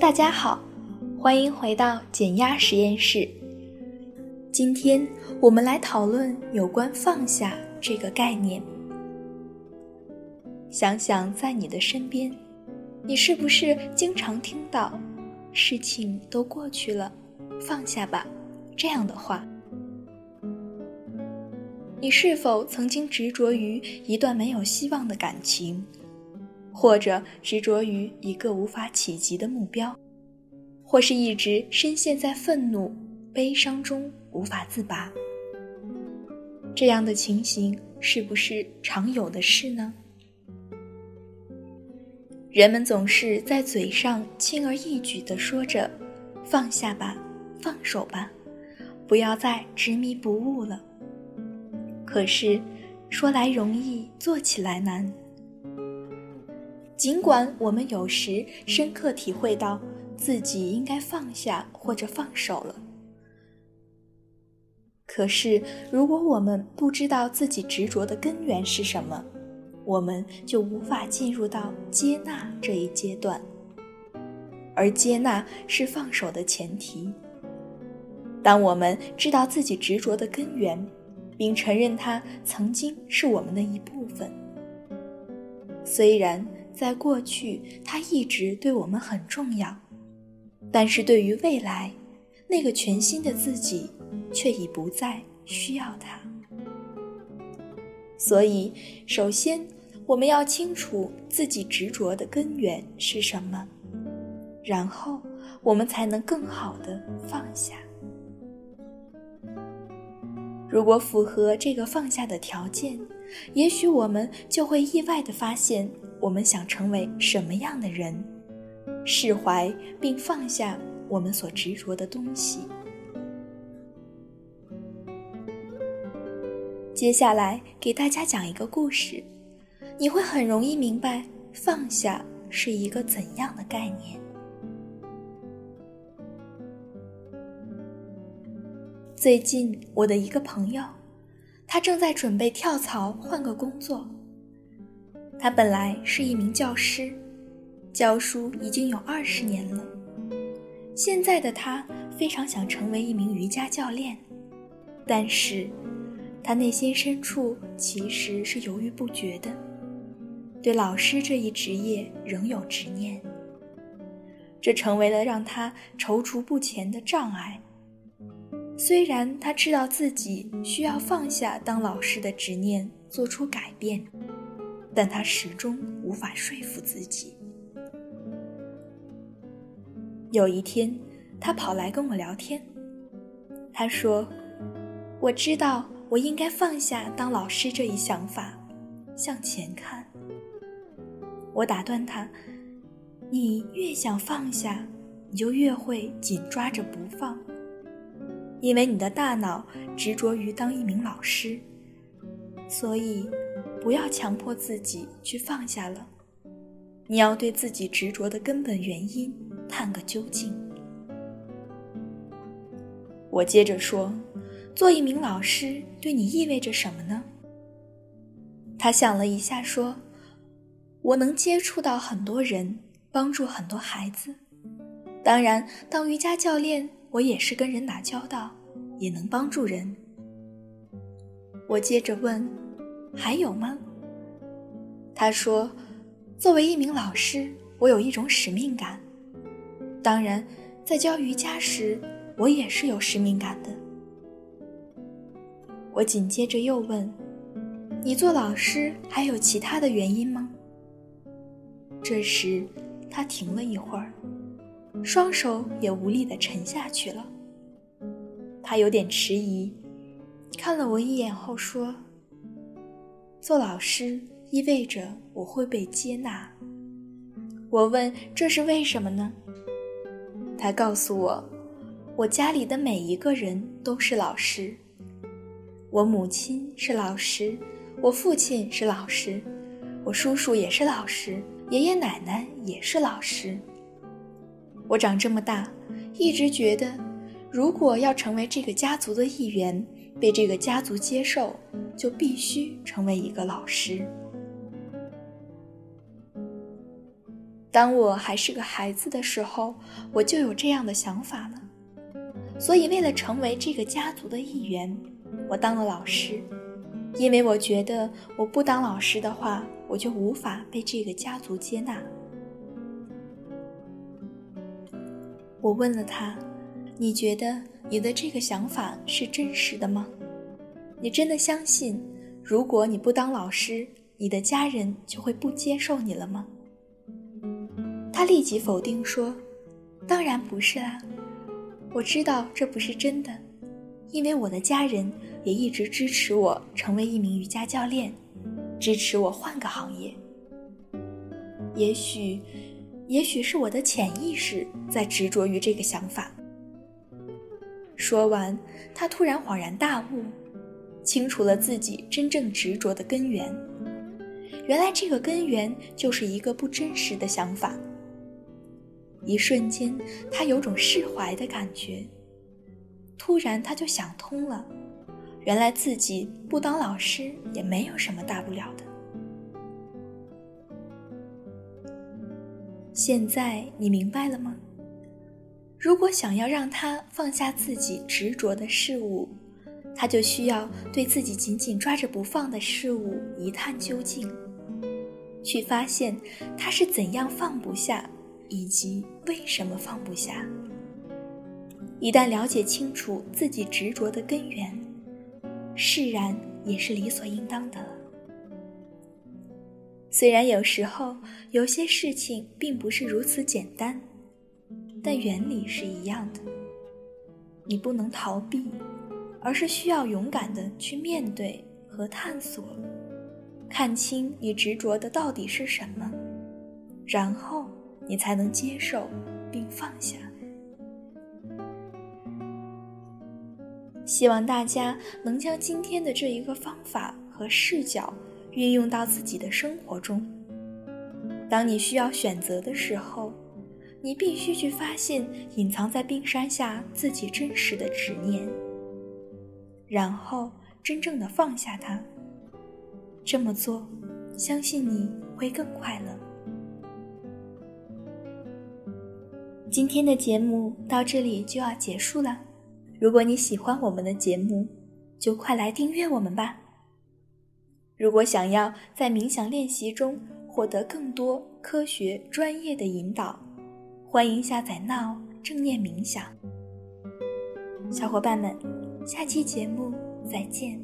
大家好，欢迎回到减压实验室。今天我们来讨论有关放下这个概念。想想在你的身边，你是不是经常听到“事情都过去了，放下吧”这样的话？你是否曾经执着于一段没有希望的感情，或者执着于一个无法企及的目标，或是一直深陷在愤怒、悲伤中无法自拔？这样的情形是不是常有的事呢？人们总是在嘴上轻而易举地说着“放下吧，放手吧，不要再执迷不悟了”。可是，说来容易，做起来难。尽管我们有时深刻体会到自己应该放下或者放手了，可是如果我们不知道自己执着的根源是什么，我们就无法进入到接纳这一阶段，而接纳是放手的前提。当我们知道自己执着的根源，并承认它曾经是我们的一部分，虽然在过去它一直对我们很重要，但是对于未来，那个全新的自己却已不再需要它。所以，首先我们要清楚自己执着的根源是什么，然后我们才能更好的放下。如果符合这个放下的条件，也许我们就会意外的发现，我们想成为什么样的人，释怀并放下我们所执着的东西。接下来给大家讲一个故事，你会很容易明白放下是一个怎样的概念。最近，我的一个朋友，他正在准备跳槽换个工作。他本来是一名教师，教书已经有二十年了。现在的他非常想成为一名瑜伽教练，但是。他内心深处其实是犹豫不决的，对老师这一职业仍有执念，这成为了让他踌躇不前的障碍。虽然他知道自己需要放下当老师的执念，做出改变，但他始终无法说服自己。有一天，他跑来跟我聊天，他说：“我知道。”我应该放下当老师这一想法，向前看。我打断他：“你越想放下，你就越会紧抓着不放，因为你的大脑执着于当一名老师。所以，不要强迫自己去放下了。你要对自己执着的根本原因探个究竟。”我接着说。做一名老师对你意味着什么呢？他想了一下，说：“我能接触到很多人，帮助很多孩子。当然，当瑜伽教练，我也是跟人打交道，也能帮助人。”我接着问：“还有吗？”他说：“作为一名老师，我有一种使命感。当然，在教瑜伽时，我也是有使命感的。”我紧接着又问：“你做老师还有其他的原因吗？”这时，他停了一会儿，双手也无力地沉下去了。他有点迟疑，看了我一眼后说：“做老师意味着我会被接纳。”我问：“这是为什么呢？”他告诉我：“我家里的每一个人都是老师。”我母亲是老师，我父亲是老师，我叔叔也是老师，爷爷奶奶也是老师。我长这么大，一直觉得，如果要成为这个家族的一员，被这个家族接受，就必须成为一个老师。当我还是个孩子的时候，我就有这样的想法了。所以，为了成为这个家族的一员，我当了老师。因为我觉得，我不当老师的话，我就无法被这个家族接纳。我问了他：“你觉得你的这个想法是真实的吗？你真的相信，如果你不当老师，你的家人就会不接受你了吗？”他立即否定说：“当然不是啦，我知道这不是真的，因为我的家人也一直支持我成为一名瑜伽教练，支持我换个行业。也许，也许是我的潜意识在执着于这个想法。”说完，他突然恍然大悟，清楚了自己真正执着的根源。原来，这个根源就是一个不真实的想法。一瞬间，他有种释怀的感觉。突然，他就想通了，原来自己不当老师也没有什么大不了的。现在你明白了吗？如果想要让他放下自己执着的事物，他就需要对自己紧紧抓着不放的事物一探究竟，去发现他是怎样放不下。以及为什么放不下？一旦了解清楚自己执着的根源，释然也是理所应当的。虽然有时候有些事情并不是如此简单，但原理是一样的。你不能逃避，而是需要勇敢的去面对和探索，看清你执着的到底是什么，然后。你才能接受并放下。希望大家能将今天的这一个方法和视角运用到自己的生活中。当你需要选择的时候，你必须去发现隐藏在冰山下自己真实的执念，然后真正的放下它。这么做，相信你会更快乐。今天的节目到这里就要结束了。如果你喜欢我们的节目，就快来订阅我们吧。如果想要在冥想练习中获得更多科学专业的引导，欢迎下载 Now 正念冥想。小伙伴们，下期节目再见。